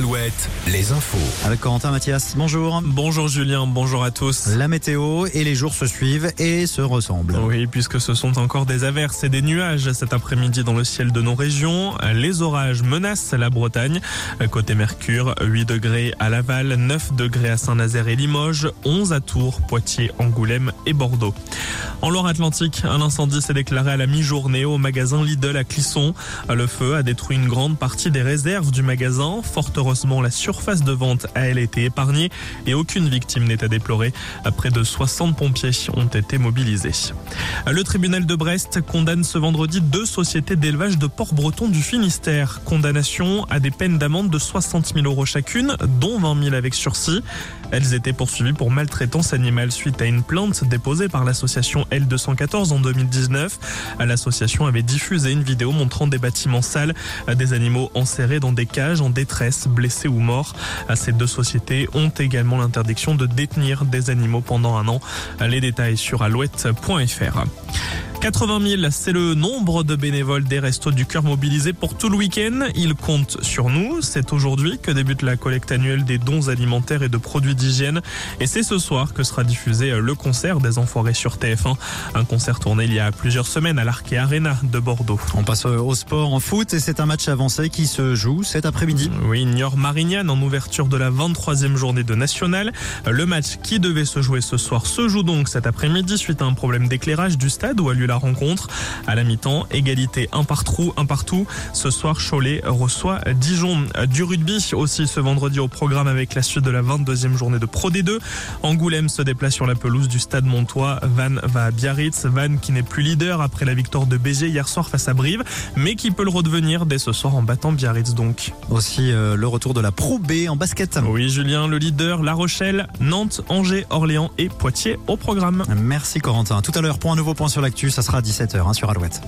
Alouette, les infos. Avec Corentin Mathias, bonjour. Bonjour Julien, bonjour à tous. La météo et les jours se suivent et se ressemblent. Oui, puisque ce sont encore des averses et des nuages cet après-midi dans le ciel de nos régions. Les orages menacent la Bretagne. Côté Mercure, 8 degrés à Laval, 9 degrés à Saint-Nazaire et Limoges, 11 à Tours, Poitiers, Angoulême et Bordeaux. En Loire-Atlantique, un incendie s'est déclaré à la mi-journée au magasin Lidl à Clisson. Le feu a détruit une grande partie des réserves du magasin. Fort heureusement, la surface de vente a elle été épargnée et aucune victime n'est à déplorer. Près de 60 pompiers ont été mobilisés. Le tribunal de Brest condamne ce vendredi deux sociétés d'élevage de porc breton du Finistère. Condamnation à des peines d'amende de 60 000 euros chacune, dont 20 000 avec sursis. Elles étaient poursuivies pour maltraitance animale suite à une plainte déposée par l'association L214 en 2019. L'association avait diffusé une vidéo montrant des bâtiments sales, des animaux enserrés dans des cages en détresse, blessés ou morts. Ces deux sociétés ont également l'interdiction de détenir des animaux pendant un an. Les détails sur alouette.fr. 80 000, c'est le nombre de bénévoles des Restos du Cœur mobilisés pour tout le week-end. Ils comptent sur nous. C'est aujourd'hui que débute la collecte annuelle des dons alimentaires et de produits d'hygiène. Et c'est ce soir que sera diffusé le concert des Enfoirés sur TF1. Un concert tourné il y a plusieurs semaines à l'Arkea Arena de Bordeaux. On passe au sport en foot et c'est un match avancé qui se joue cet après-midi. Oui, Niort-Marignane en ouverture de la 23e journée de National. Le match qui devait se jouer ce soir se joue donc cet après-midi suite à un problème d'éclairage du stade où a lieu la rencontre. À la mi-temps, égalité un partout, un partout. Ce soir, Cholet reçoit Dijon. Du rugby aussi ce vendredi au programme avec la suite de la 22e journée de Pro D2. Angoulême se déplace sur la pelouse du stade Montois. Van va à Biarritz. Van qui n'est plus leader après la victoire de Béziers hier soir face à Brive, mais qui peut le redevenir dès ce soir en battant Biarritz donc. Aussi euh, le retour de la Pro B en basket. Oui, Julien, le leader, La Rochelle, Nantes, Angers, Orléans et Poitiers au programme. Merci Corentin. Tout à l'heure pour un nouveau point sur l'actu, ça sera à 17h hein, sur Alouette.